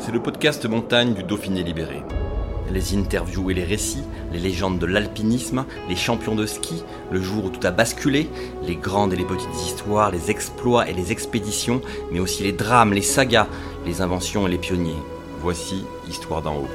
C'est le podcast montagne du Dauphiné libéré. Les interviews et les récits, les légendes de l'alpinisme, les champions de ski, le jour où tout a basculé, les grandes et les petites histoires, les exploits et les expéditions, mais aussi les drames, les sagas, les inventions et les pionniers. Voici Histoire d'en haut.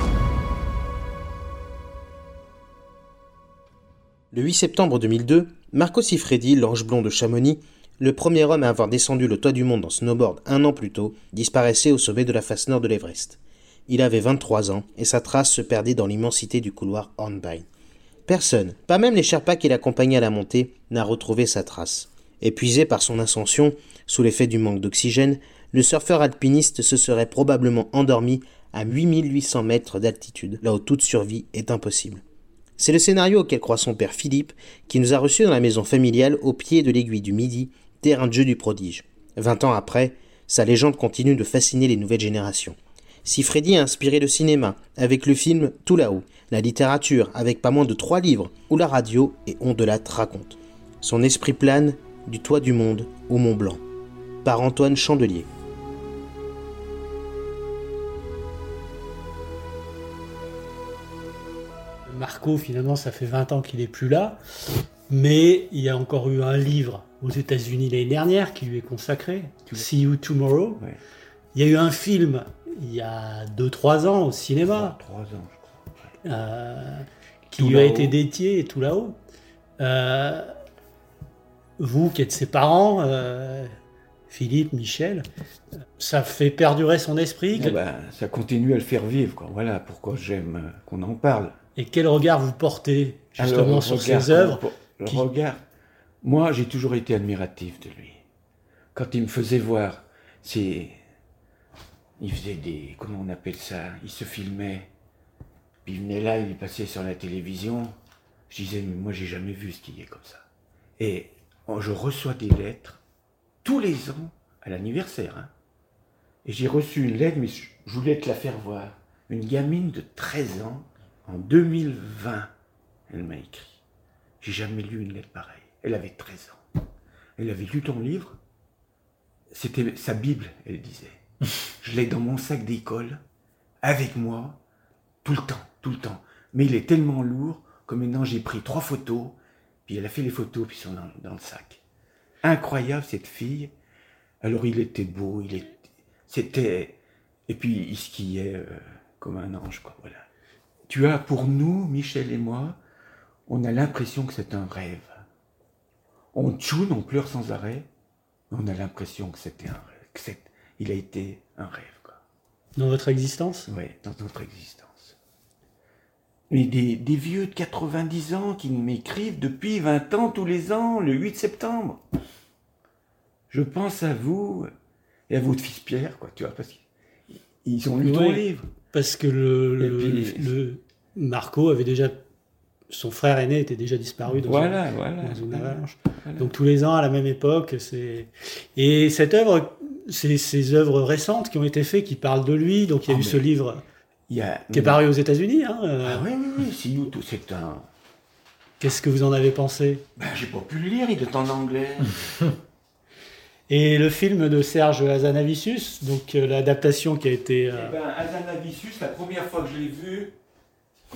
Le 8 septembre 2002, Marco Siffredi, l'ange blond de Chamonix, le premier homme à avoir descendu le toit du monde en snowboard un an plus tôt, disparaissait au sommet de la face nord de l'Everest. Il avait 23 ans et sa trace se perdait dans l'immensité du couloir Hornbein. Personne, pas même les Sherpas qui l'accompagnaient à la montée, n'a retrouvé sa trace. Épuisé par son ascension, sous l'effet du manque d'oxygène, le surfeur alpiniste se serait probablement endormi à 8800 mètres d'altitude, là où toute survie est impossible. C'est le scénario auquel croit son père Philippe, qui nous a reçus dans la maison familiale au pied de l'aiguille du Midi, terrain de jeu du prodige. Vingt ans après, sa légende continue de fasciner les nouvelles générations. Si Freddy a inspiré le cinéma avec le film Tout là-haut, la littérature avec pas moins de trois livres, ou la radio et On de la raconte. Son esprit plane du toit du monde au Mont Blanc. Par Antoine Chandelier. Marco, finalement, ça fait 20 ans qu'il est plus là. Mais il y a encore eu un livre aux États-Unis l'année dernière qui lui est consacré, See You Tomorrow. Ouais. Il y a eu un film il y a 2-3 ans au cinéma Trois ans, je crois. euh, qui Tout lui a été dédié et tout là-haut. Euh, vous qui êtes ses parents, euh, Philippe, Michel, ça fait perdurer son esprit. Eh ben, ça continue à le faire vivre. Quoi. Voilà pourquoi j'aime qu'on en parle. Et quel regard vous portez justement Alors, sur ses œuvres Le qui- regard. Moi, j'ai toujours été admiratif de lui. Quand il me faisait voir, c'est. Il faisait des. Comment on appelle ça? Il se filmait. Puis il venait là, il passait sur la télévision. Je disais, mais moi, j'ai jamais vu ce qu'il y est comme ça. Et oh, je reçois des lettres tous les ans à l'anniversaire. hein. Et j'ai reçu une lettre, mais je je voulais te la faire voir. Une gamine de 13 ans, en 2020, elle m'a écrit. J'ai jamais lu une lettre pareille. Elle avait 13 ans. Elle avait lu ton livre. C'était sa Bible, elle disait. Je l'ai dans mon sac d'école, avec moi, tout le temps, tout le temps. Mais il est tellement lourd que maintenant j'ai pris trois photos, puis elle a fait les photos, puis ils sont dans, dans le sac. Incroyable cette fille. Alors il était beau, il était, c'était, et puis il skiait euh, comme un ange, quoi. Voilà. Tu as pour nous, Michel et moi, on a l'impression que c'est un rêve. On tchoune, on pleure sans arrêt, on a l'impression que c'était un rêve, que c'est, il a été un rêve, quoi. dans votre existence? Oui, dans notre existence. Mais des, des vieux de 90 ans qui m'écrivent depuis 20 ans, tous les ans, le 8 septembre. Je pense à vous et à votre fils Pierre, quoi, tu vois, parce qu'ils ont lu ton livre. Parce que le, Et le- puis- le- Marco avait déjà. Son frère aîné était déjà disparu dans, Voilà, un- voilà. dans une voilà, avalanche. voilà. Donc tous les ans, à la même époque, c'est. Et cette œuvre, c'est ces œuvres récentes qui ont été faites, qui parlent de lui. Donc il y a Ah, eu ce livre Il y a, qui est paru aux États-Unis. hein, euh, Ah oui, oui, oui, c'est nous, tout, c'est un. Qu'est-ce que vous en avez pensé? Ben, j'ai pas pu le lire, il est en anglais. Et le film de Serge Hazanavicius, donc euh, l'adaptation qui a été. euh, Eh ben, Azanavicius, la première fois que je l'ai vu,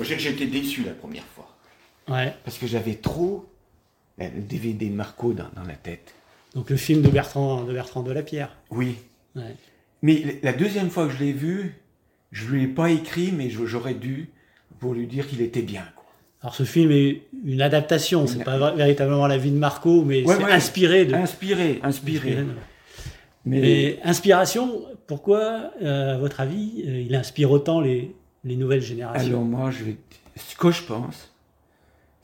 j'étais déçu la première fois. Ouais. Parce que j'avais trop le DVD de Marco dans, dans la tête. Donc le film de Bertrand de Bertrand Delapierre. Oui. Ouais. Mais la deuxième fois que je l'ai vu, je lui ai pas écrit, mais j'aurais dû pour lui dire qu'il était bien. Quoi. Alors ce film est une adaptation, c'est pas véritablement la vie de Marco, mais Ouais, c'est ouais. inspiré de. Inspiré, inspiré. inspiré de- Mais, Mais inspiration, pourquoi, euh, à votre avis, euh, il inspire autant les, les nouvelles générations? Alors moi, je vais, ce que je pense,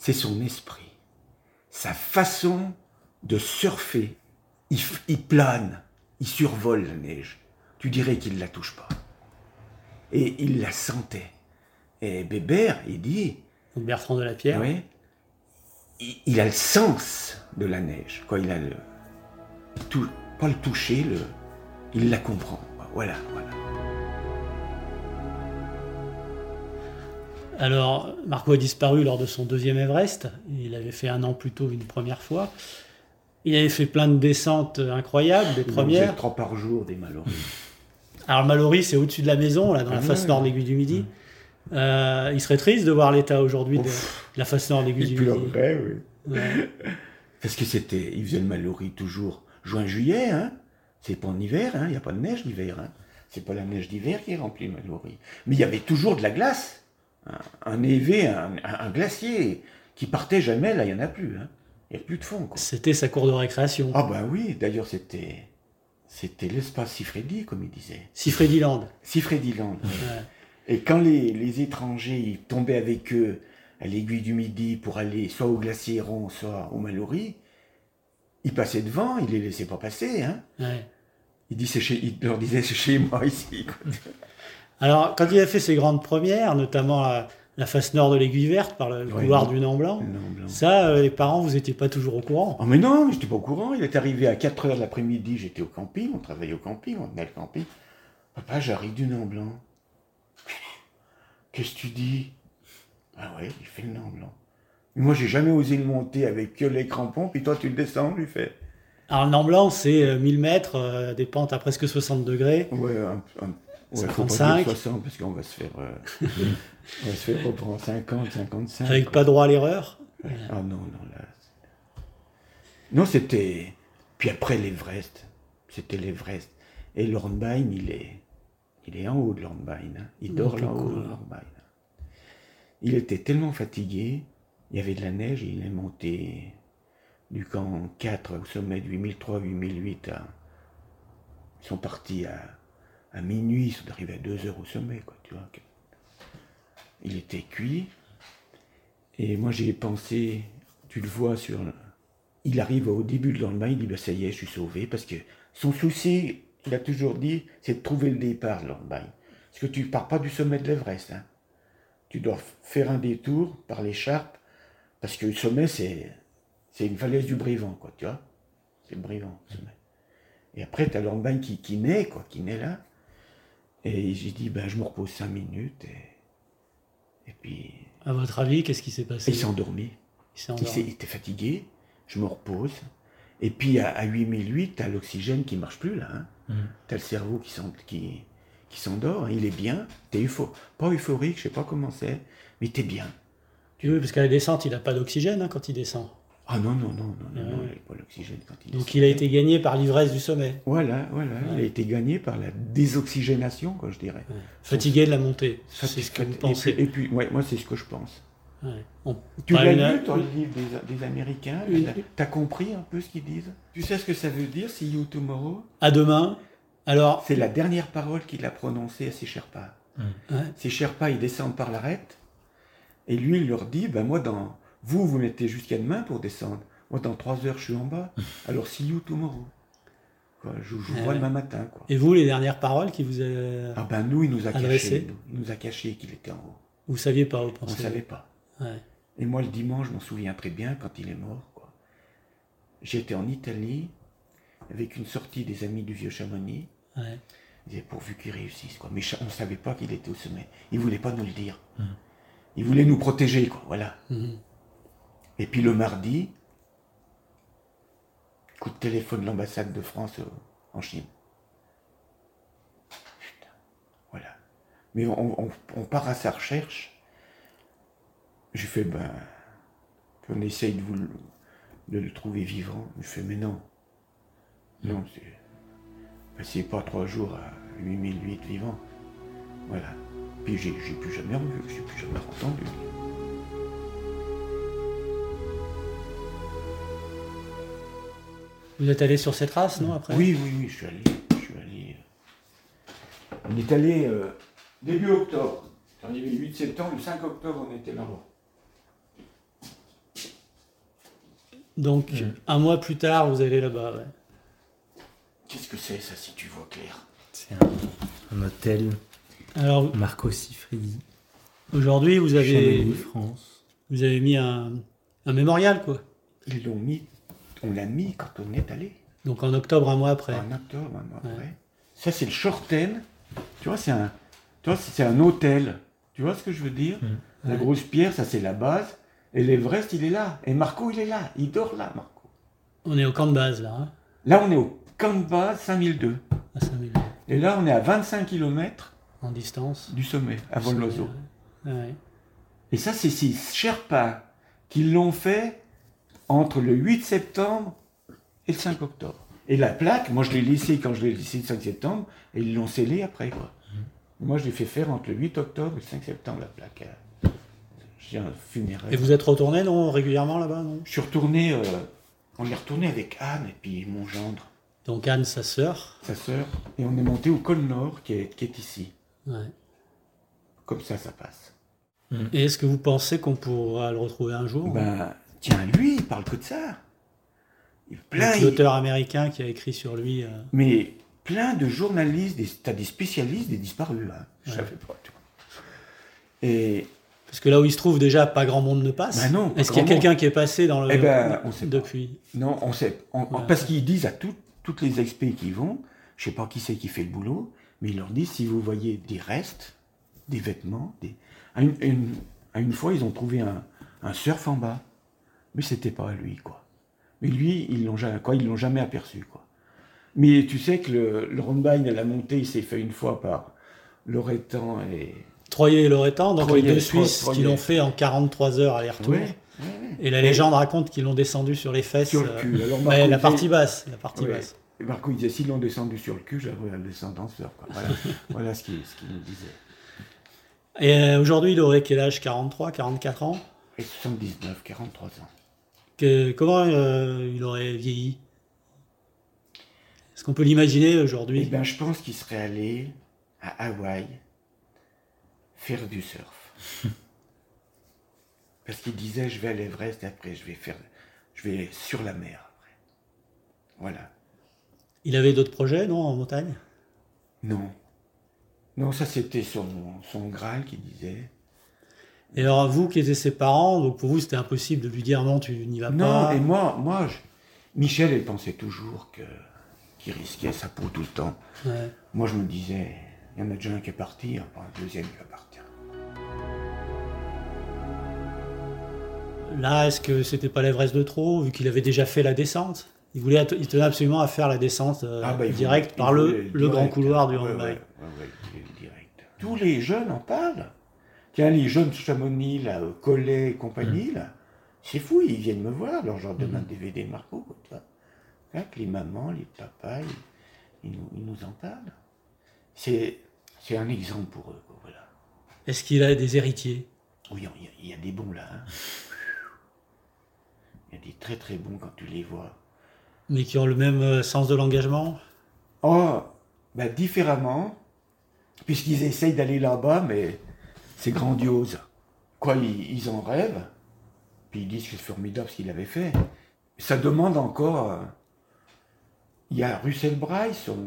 c'est son esprit, sa façon de surfer. Il, plane. il survole la neige. Tu dirais qu'il ne la touche pas. Et il la sentait. Et Bébert, il dit, Bertrand de la Pierre. oui, il, il a le sens de la neige. Quoi, il a le, tout, pas le toucher, le, il la comprend. Voilà, voilà. Alors, Marco a disparu lors de son deuxième Everest. Il avait fait un an plus tôt une première fois. Il avait fait plein de descentes incroyables, des Il premières. faisait trois par jour des malheureux. Alors, le Mallory, c'est au-dessus de la maison, là, dans la Ah face ouais. nord de l'aiguille du Midi. Euh, il serait triste de voir l'état aujourd'hui de, de la face nord de l'aiguille Il du Midi. pleurait, oui. Ouais. Parce que c'était, il faisait le Mallory toujours juin-juillet, hein. C'est pas en hiver, hein. Il n'y a pas de neige l'hiver, hein. C'est pas la neige d'hiver qui remplit le Mallory. Mais il y avait toujours de la glace. Un, un névé, un, glacier qui partait jamais, là, il n'y en a plus, hein. Il n'y a plus de fond. C'était sa cour de récréation. Ah bah oui, d'ailleurs c'était, c'était l'espace Sifredi, comme il disait. Sifrediland. Sifrediland. Ouais. Et quand les, les étrangers ils tombaient avec eux à l'aiguille du Midi pour aller soit au glacier rond, soit au Mallory, ils passaient devant, ils les laissaient pas passer. Hein. Ouais. Il, dit, c'est chez, il leur disait c'est chez moi ici. Alors, quand il a fait ses grandes premières, notamment la, la face nord de l'aiguille verte par le couloir du Nant Blanc, ça, euh, les parents, vous n'étiez pas toujours au courant. Oh mais non, mais j'étais pas au courant. Il est arrivé à 4 heures de l'après-midi, j'étais au camping, on travaillait au camping, on tenait le camping. Papa, j'arrive du Nant Blanc. Qu'est-ce que tu dis? Ah ouais, il fait le Nant Blanc. Mais moi, j'ai jamais osé le monter avec que les crampons, puis toi, tu le descends, lui fait. Alors, le Nant Blanc, c'est euh, 1000 mètres, euh, des pentes à presque 60 degrés. Ouais, un, un, pas 55. dire 60 parce qu'on va se faire, euh, on va se faire reprendre 50, 55. Avec quoi. pas droit à l'erreur. Ouais. Ah non, non, là. Non, c'était. Puis après l'Everest, c'était l'Everest. Et l'Hornbein, il est, il est en haut de l'Hornbein. hein. Il dort tout là-haut cool. de l'Hornbein. Il était tellement fatigué, il y avait de la neige, il est monté du camp 4 au sommet de 8003, 8008. à- Ils sont partis à, à minuit, ils sont arrivés à 2 heures au sommet, quoi, tu vois. Il était cuit. Et moi, j'ai pensé, tu le vois sur. Il arrive au début de l'Allemagne, il dit bah, ça y est, je suis sauvé. Parce que son souci, il a toujours dit, c'est de trouver le départ de l'Allemagne. Parce que tu pars pas du sommet de l'Everest. hein. Tu dois faire un détour par l'écharpe. Parce que le sommet, c'est c'est une falaise du Brévent, quoi, tu vois. C'est le Brévent, le. Et après, tu as qui, qui naît, quoi, qui naît là. Et j'ai dit, ben, je me repose cinq minutes. Et, et puis, À votre avis, qu'est-ce qui s'est passé? Il s'est endormi. Il s'est Il, endormi. s'est- il était fatigué, je me repose. Et puis à, à 8008, tu as l'oxygène qui marche plus là. Hein. Tu as le cerveau qui s'en- qui, qui s'endort, il est bien. Tu es pas euphorique, je sais pas comment c'est, mais tu es bien. Oui, parce qu'à la descente, il n'a pas d'oxygène hein, quand il descend. Ah non, non, non, non, non, il n'a pas l'oxygène quand il Donc il a été gagné par l'ivresse du sommet. Voilà, voilà, il a été gagné par la désoxygénation, quoi, je dirais. Fatigué de la montée. Ça, C'est ce que et vous puis- pensez. Et puis, ouais, moi, c'est ce que je pense. Tu l'as lu, toi, le livre des, des Américains T'as compris un peu ce qu'ils disent? Tu sais ce que ça veut dire, See you tomorrow? À demain. Alors, C'est la dernière parole qu'il a prononcée à ses Sherpas. ouais. Ces Sherpas, ils descendent par l'arête, et lui, il leur dit, ben moi, dans, vous, vous mettez jusqu'à demain pour descendre. Moi, dans trois heures, je suis en bas. Alors, see you tomorrow. Quoi, je je vous Ah vois ouais. demain matin. Quoi. et vous, les dernières paroles qui vous a... Ah ben nous, il nous a Adressé. caché. Il nous a caché qu'il était en haut. Vous saviez pas, vous On ne pensez savait pas. Ouais. Et moi, le dimanche, je m'en souviens très bien quand il est mort. J'étais en Italie avec une sortie des amis du vieux Chamonix. Ouais. Il disait pourvu qu'il réussisse. Quoi. Mais on ne savait pas qu'il était au sommet. Il voulait pas nous le dire. Il voulait nous protéger. Quoi. Voilà. Mhm. Et puis le mardi, coup de téléphone de l'ambassade de France euh, en Chine. Voilà. Mais on, part à sa recherche. J'ai fait, ben, on essaye de, le, trouver vivant. Je fais, mais non. Non, c'est. Passez pas trois jours à 8008 vivant. Voilà. Puis j'ai plus jamais revu, j'ai plus jamais entendu. Vous êtes allé sur cette race, non, après? Oui, oui, oui, je suis allé. Je suis allé. euh, On est allé euh, début octobre. On est arrivé le 8 septembre, le 5 octobre, on était là-bas. Donc, un mois plus tard, vous allez là-bas. ouais. Qu'est-ce que c'est ça si tu vois clair? C'est un, un hôtel Alors, Marco Siffredi, aujourd'hui, vous avez, Chamonix, France. vous avez mis un, un mémorial, quoi. Ils l'ont mis, on l'a mis quand on est allé. Donc en octobre, un mois après. En octobre, un mois Ouais. après. Ça, c'est le Shorten. Tu vois, c'est un, tu vois, c'est un hôtel. Tu vois ce que je veux dire La Ouais. grosse pierre, ça, c'est la base. Et l'Everest, il est là. Et Marco, il est là. Il dort là, Marco. On est au camp de base, là. Hein, Là, on est au camp de base 5002. à 5000 Et là, on est à 25 km en distance. du sommet, à. Ouais. Et ça, c'est ces Sherpas qui l'ont fait entre le 8 septembre et le 5 octobre. Et la plaque, moi je l'ai laissée quand je l'ai laissée le 5 septembre, et ils l'ont scellée après. Quoi. Moi je l'ai fait faire entre le 8 octobre et le 5 septembre, la plaque. J'ai un funéraire. Et vous êtes retourné, non, régulièrement là-bas, non? Je suis retourné, euh, on est retourné avec Anne et puis mon gendre, Donc Anne, sa sœur? sa sœur, et on est monté au col Nord qui est, qui est ici. Ouais. Comme ça, ça passe. Et est-ce que vous pensez qu'on pourra le retrouver un jour? Ben, tiens, lui, il parle que de ça. Il plein, il- L'auteur américain qui a écrit sur lui. euh, Mais plein de journalistes, des, t'as des spécialistes, des disparus. Hein. Je Ouais. savais pas. Et Parce que là où il se trouve, déjà, pas grand monde ne passe. Non, pas Est-ce qu'il y a quelqu'un qui est passé dans le. Eh ben, on sait pas. depuis? Non, on sait. on- on- Ouais. Parce qu'ils disent à tout- toutes les expés qui vont, je sais pas qui c'est qui fait le boulot, mais ils leur disent si vous voyez des restes, des vêtements, des... À, une, une- à une fois, ils ont trouvé un, un surf en bas, mais c'était pas à lui, quoi. Mais lui, ils l'ont jamais, quoi, ils l'ont jamais aperçu, quoi. Mais tu sais que le, le à la montée, il s'est fait une fois par Loretan et. Troyer et Loretan, donc Troyer, les deux Suisses qui l'ont fait en 43 heures aller-retour. Ouais. Et la légende raconte qu'ils l'ont descendu sur les fesses. Sur le euh, cul. Alors, la partie basse. La partie basse. Et Marco il disait s'ils l'ont descendu sur le cul, en surf. Quoi. Voilà, voilà ce qu'il ce nous disait. Et euh, aujourd'hui, il aurait quel âge? 43, 44 ans? Et 79, 43 ans. Que- Comment euh, il aurait vieilli? Est-ce qu'on peut l'imaginer Eh aujourd'hui ben, je pense qu'il serait allé à Hawaï faire du surf. Parce qu'il disait je vais à l'Everest après je vais faire, je vais sur la mer après. Voilà. Il avait d'autres projets, non, en montagne? Non. Non, ça c'était son, son Graal qui disait. Et alors, vous qui étiez ses parents, donc pour vous, c'était impossible de lui dire non, tu n'y vas Non, pas. et moi, moi je- Michel, elle pensait toujours que qu'il risquait sa peau tout le temps. Ouais. Moi, je me disais, il y en a déjà un qui est parti, après un deuxième qui va partir. Là, est-ce que c'était pas l'Everest de trop, vu qu'il avait déjà fait la descente? Il, voulait, il tenait absolument à faire la descente euh, Ah, bah, il directe par il le, le grand couloir du Randbike. ouais, il le direct. Tous les jeunes en parlent. Tiens, les jeunes Chamonix, là, euh, Collet et compagnie, là, c'est fou, ils viennent me voir, alors je leur demande des DVD Marco, quoi, tu vois. Que les mamans, les papas, ils, ils nous, ils nous en parlent. C'est, c'est un exemple pour eux, quoi, voilà. Est-ce qu'il a des héritiers? Oui, il y, a- il y a des bons là. hein. Il y a des très très bons quand tu les vois. mais qui ont le même euh, sens de l'engagement? Oh, bah différemment, puisqu'ils essayent d'aller là-bas, mais c'est grandiose. Quoi, ils, ils en rêvent, puis ils disent que c'est formidable ce qu'il avait fait. Ça demande encore. euh, Il y a Russell Bryce, son,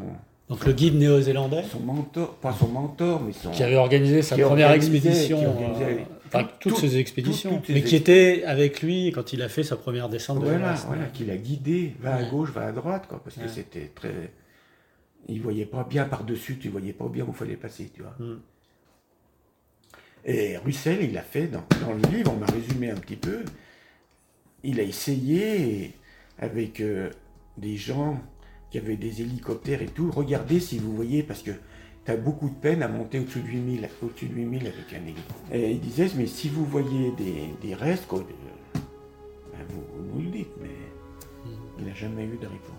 Donc le guide néo-zélandais, son mentor, pas son mentor, mais son. qui avait organisé sa Qui première expédition, qui organisait euh, toutes tout- ses expéditions, tout- toutes ses mais qui était avec lui quand il a fait sa première descente de Voilà, voilà, qu'il a guidé, va à gauche, va à droite, quoi, parce que c'était très. Il voyait pas bien par-dessus, tu voyais pas bien où il fallait passer, tu vois. Mm. Et Russell, il a fait, dans, le livre, on m'a résumé un petit peu, il a essayé avec euh, des gens qui avaient des hélicoptères et tout, regardez si vous voyez, parce que tu as beaucoup de peine à monter au-dessus de 8000, au-dessus de 8000 avec un hélico. Et il disait, mais si vous voyez des, restes, de- ben, vous, vous nous le dites, mais il n'a jamais eu de réponse.